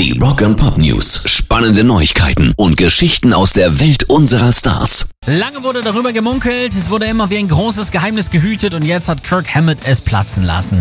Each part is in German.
Die Rock and Pop News. Spannende Neuigkeiten und Geschichten aus der Welt unserer Stars. Lange wurde darüber gemunkelt, es wurde immer wie ein großes Geheimnis gehütet und jetzt hat Kirk Hammett es platzen lassen.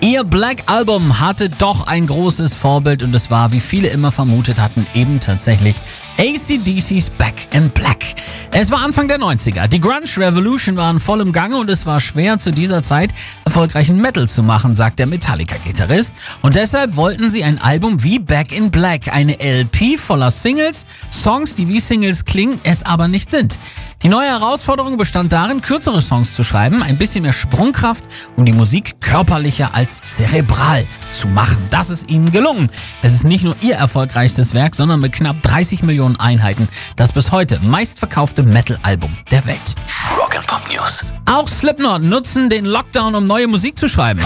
Ihr Black Album hatte doch ein großes Vorbild und es war, wie viele immer vermutet hatten, eben tatsächlich ACDC's Back in Black. Es war Anfang der 90er. Die Grunge Revolution war in vollem Gange und es war schwer zu dieser Zeit erfolgreichen Metal zu machen, sagt der Metallica-Gitarrist. Und deshalb wollten sie ein Album wie Back in Black, eine LP voller Singles, Songs, die wie Singles klingen, es aber nicht sind. Die neue Herausforderung bestand darin, kürzere Songs zu schreiben, ein bisschen mehr Sprungkraft, um die Musik körperlicher als zerebral zu machen. Das ist ihnen gelungen. Es ist nicht nur ihr erfolgreichstes Werk, sondern mit knapp 30 Millionen Einheiten das bis heute meistverkaufte Metal-Album der Welt. Rock and Pop News. Auch Slipknot nutzen den Lockdown, um neue Musik zu schreiben.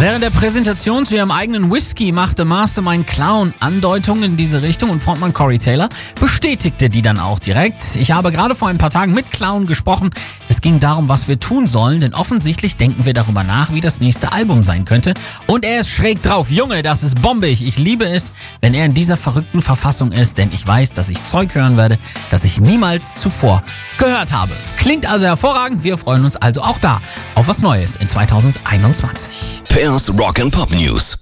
Während der Präsentation zu ihrem eigenen Whisky machte Mastermind Clown Andeutungen in diese Richtung und Frontmann Corey Taylor bestätigte die dann auch direkt. Ich habe gerade vor ein paar Tagen mit Clown gesprochen. Es ging darum, was wir tun sollen, denn offensichtlich denken wir darüber nach, wie das nächste Album sein könnte. Und er ist schräg drauf. Junge, das ist bombig. Ich liebe es, wenn er in dieser verrückten Verfassung ist, denn ich weiß, dass ich Zeug hören werde, das ich niemals zuvor gehört habe. Klingt also hervorragend. Wir freuen uns also auch da auf was Neues in 2021. Pairs Rock and Pop News.